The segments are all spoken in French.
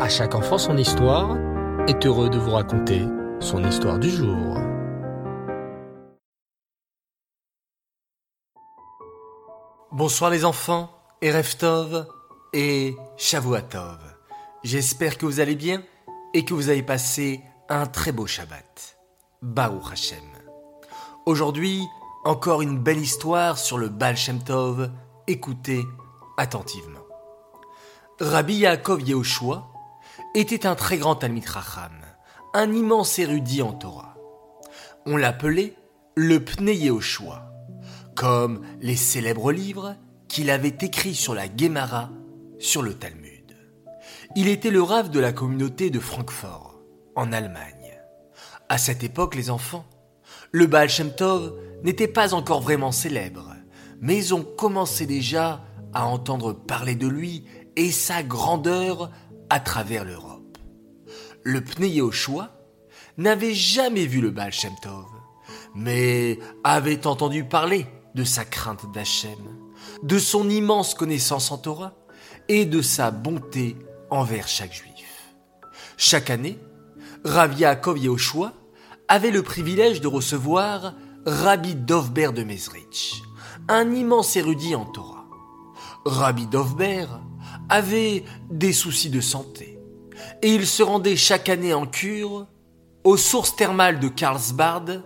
À chaque enfant son histoire est heureux de vous raconter son histoire du jour. Bonsoir les enfants, et Reftov et Shavuatov. J'espère que vous allez bien et que vous avez passé un très beau Shabbat. Baruch Hashem. Aujourd'hui, encore une belle histoire sur le Baal Shem Tov. Écoutez attentivement. Rabbi Yaakov Yehoshua était un très grand Talmid Racham, un immense érudit en Torah. On l'appelait le Pnei Yehoshua, comme les célèbres livres qu'il avait écrits sur la Gemara, sur le Talmud. Il était le rave de la communauté de Francfort, en Allemagne. À cette époque, les enfants, le Baal Shem Tov n'était pas encore vraiment célèbre, mais on commençait déjà à entendre parler de lui et sa grandeur à travers l'Europe. Le Yehoshua n'avait jamais vu le Baal Shem Tov, mais avait entendu parler de sa crainte d'Hachem, de son immense connaissance en Torah et de sa bonté envers chaque juif. Chaque année, Rav Yaakov Yehoshua avait le privilège de recevoir Rabbi Dovber de Mezrich, un immense érudit en Torah. Rabbi Dovber avait des soucis de santé et il se rendait chaque année en cure aux sources thermales de Karlsbad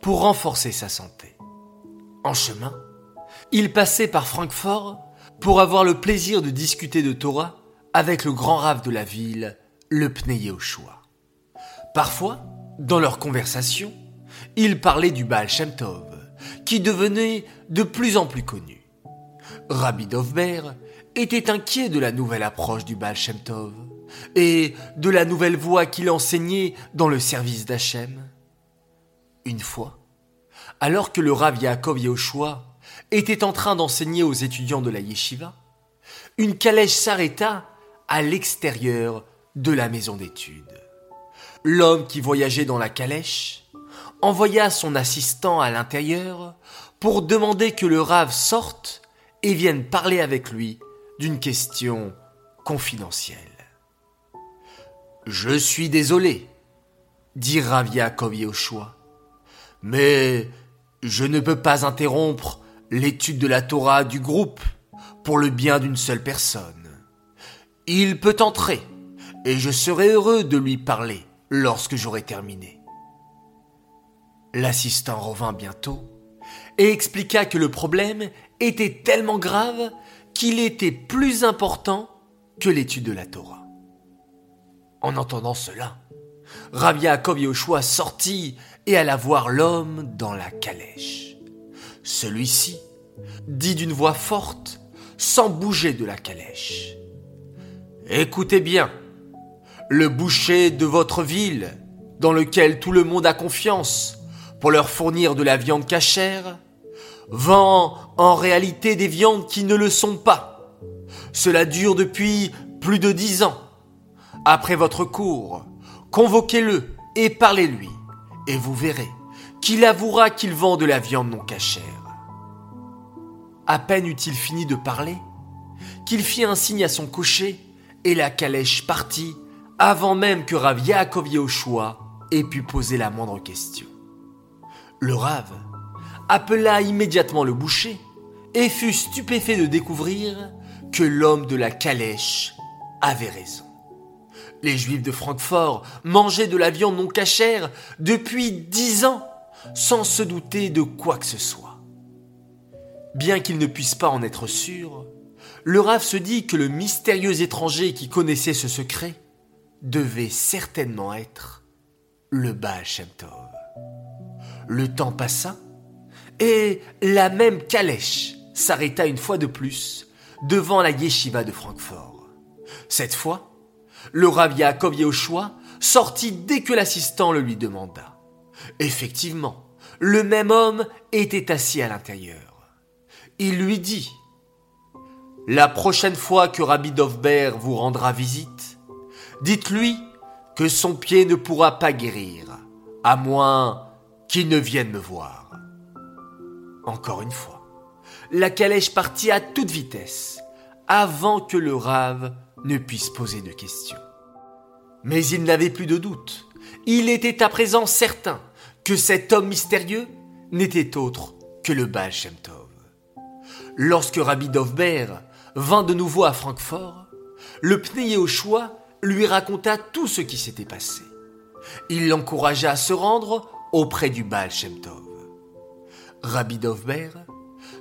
pour renforcer sa santé. En chemin, il passait par Francfort pour avoir le plaisir de discuter de Torah avec le grand rave de la ville, le Pnei Yehoshua. Parfois, dans leur conversation, ils parlaient du Baal Shem Tov, qui devenait de plus en plus connu. Rabbi Dovber était inquiet de la nouvelle approche du Baal Shem Tov et de la nouvelle voie qu'il enseignait dans le service d'Hachem. Une fois, alors que le Rav Yaakov Yehoshua était en train d'enseigner aux étudiants de la yeshiva, une calèche s'arrêta à l'extérieur de la maison d'études. L'homme qui voyageait dans la calèche envoya son assistant à l'intérieur pour demander que le Rav sorte et vienne parler avec lui d'une question confidentielle. Je suis désolé, dit Rav Yaakov Yehoshua, mais je ne peux pas interrompre l'étude de la Torah du groupe pour le bien d'une seule personne. Il peut entrer, et je serai heureux de lui parler lorsque j'aurai terminé. L'assistant revint bientôt et expliqua que le problème était tellement grave qu'il était plus important que l'étude de la Torah. En entendant cela, Rabbi Yaakov Yoshua sortit et alla voir l'homme dans la calèche. Celui-ci dit d'une voix forte, sans bouger de la calèche. Écoutez bien, le boucher de votre ville, dans lequel tout le monde a confiance pour leur fournir de la viande cachère, vend en réalité des viandes qui ne le sont pas. Cela dure depuis plus de dix ans. Après votre cours, convoquez-le et parlez-lui, et vous verrez qu'il avouera qu'il vend de la viande non cachère. À peine eut-il fini de parler, qu'il fit un signe à son cocher, et la calèche partit avant même que Rav Yaakov Yehoshua ait pu poser la moindre question. Le Rav appela immédiatement le boucher et fut stupéfait de découvrir que l'homme de la calèche avait raison. Les Juifs de Francfort mangeaient de la viande non cachère depuis dix ans sans se douter de quoi que ce soit. Bien qu'il ne puisse pas en être sûr, le Rav se dit que le mystérieux étranger qui connaissait ce secret devait certainement être le Baal Shem Tov. Le temps passa et la même calèche s'arrêta une fois de plus devant la yeshiva de Francfort. Cette fois, le Rav Yaakov Yehoshua sortit dès que l'assistant le lui demanda. Effectivement, le même homme était assis à l'intérieur. Il lui dit La prochaine fois que Rabbi Dovber vous rendra visite, dites-lui que son pied ne pourra pas guérir, à moins qu'il ne vienne me voir. Encore une fois, la calèche partit à toute vitesse, avant que le rave ne puisse poser de questions. Mais il n'avait plus de doute. Il était à présent certain que cet homme mystérieux n'était autre que le Baal. Lorsque Rabbi Dovber vint de nouveau à Francfort, le Yoshua lui raconta tout ce qui s'était passé. Il l'encouragea à se rendre auprès du Baal Shem Tov. Rabbi Dovber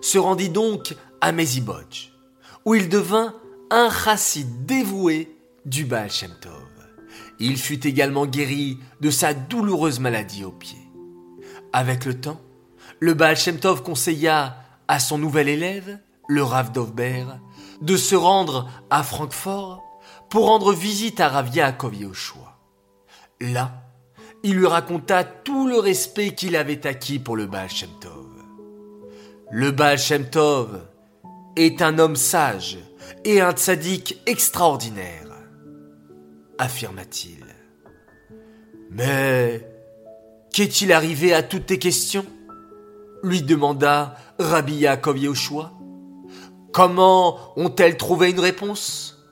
se rendit donc à Mezibodj, où il devint un chassid dévoué du Baal Shem Tov. Il fut également guéri de sa douloureuse maladie au pied. Avec le temps, le Baal Shem Tov conseilla à son nouvel élève, le Rav Dovber, de se rendre à Francfort pour rendre visite à Rav Yaakov. Là, il lui raconta tout le respect qu'il avait acquis pour le Baal Shem Tov. Le Baal Shem Tov est un homme sage et un tzaddik extraordinaire, affirma-t-il. Mais qu'est-il arrivé à toutes tes questions? lui demanda Rabbi Yaakov Yehoshua. Comment ont-elles trouvé une réponse?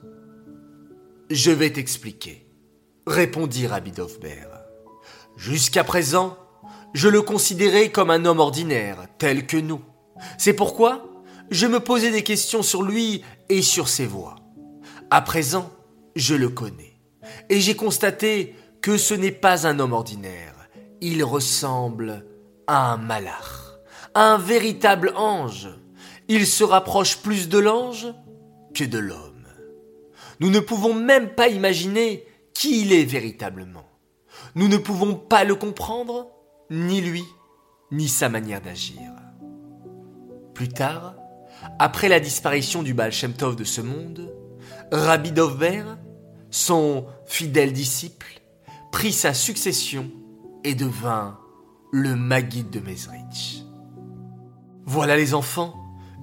Je vais t'expliquer, répondit Rabbi Dovber. Jusqu'à présent, je le considérais comme un homme ordinaire, tel que nous. C'est pourquoi je me posais des questions sur lui sur ses voix. À présent, je le connais. Et j'ai constaté que ce n'est pas un homme ordinaire. Il ressemble à un malach, à un véritable ange. Il se rapproche plus de l'ange que de l'homme. Nous ne pouvons même pas imaginer qui il est véritablement. Nous ne pouvons pas le comprendre, ni lui, ni sa manière d'agir. Plus tard, après la disparition du Baal Shem Tov de ce monde, Rabbi Dovber, son fidèle disciple, prit sa succession et devint le Maguide de Mezrich. Voilà les enfants,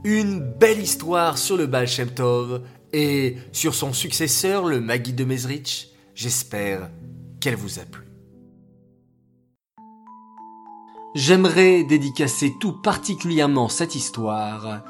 une belle histoire sur le Baal Shem Tov et sur son successeur, le Maguide de Mezrich. J'espère qu'elle vous a plu. J'aimerais dédicacer tout particulièrement cette histoire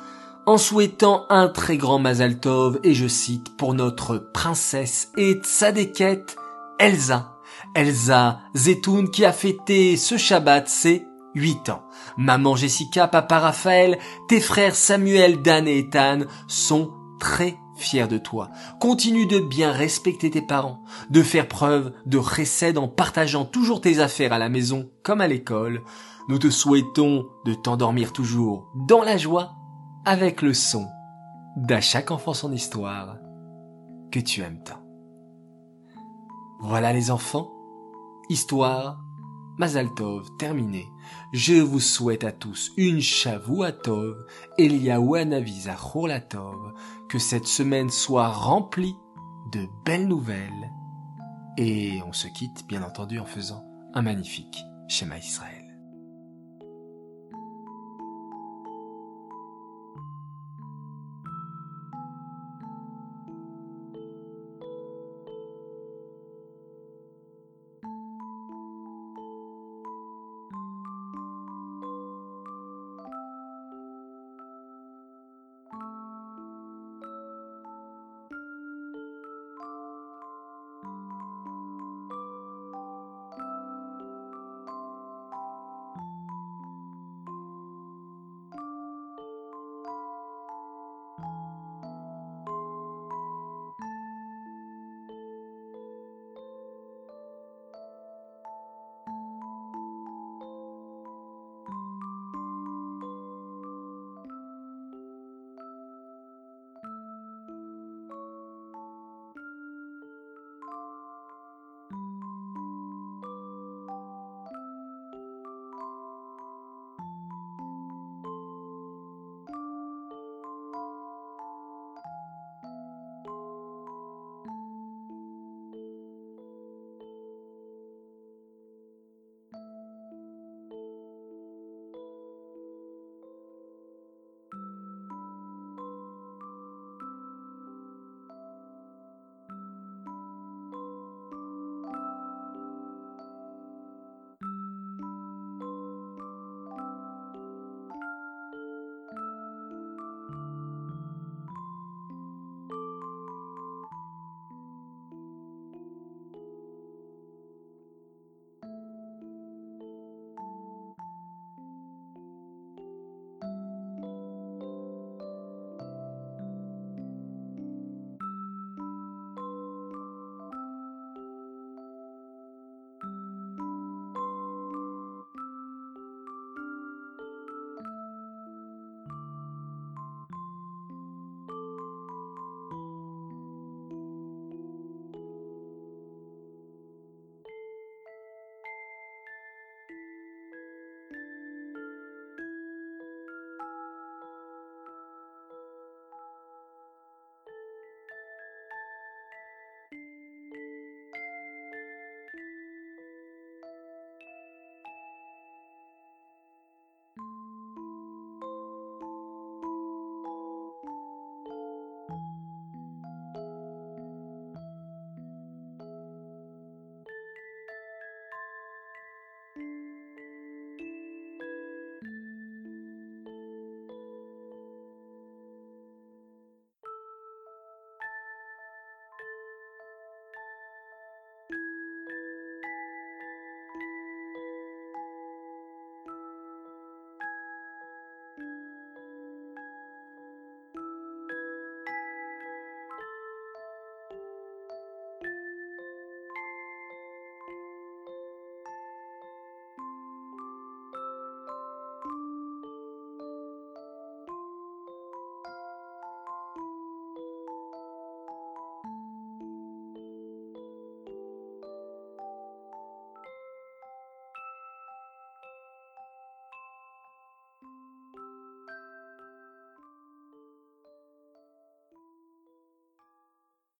en souhaitant un très grand Mazal Tov, et je cite, pour notre princesse et tzadékette Elsa. Elsa Zetoun qui a fêté ce Shabbat ses 8 ans. Maman Jessica, papa Raphaël, tes frères Samuel, Dan et Ethan sont très fiers de toi. Continue de bien respecter tes parents, de faire preuve de recède en partageant toujours tes affaires à la maison comme à l'école. Nous te souhaitons de t'endormir toujours dans la joie avec le son d'à chaque enfant son histoire que tu aimes tant. Voilà les enfants, histoire Mazaltov terminée. Je vous souhaite à tous une Shavuatov, Eliaouanaviza Cholatov, que cette semaine soit remplie de belles nouvelles. Et on se quitte bien entendu en faisant un magnifique schéma Israël.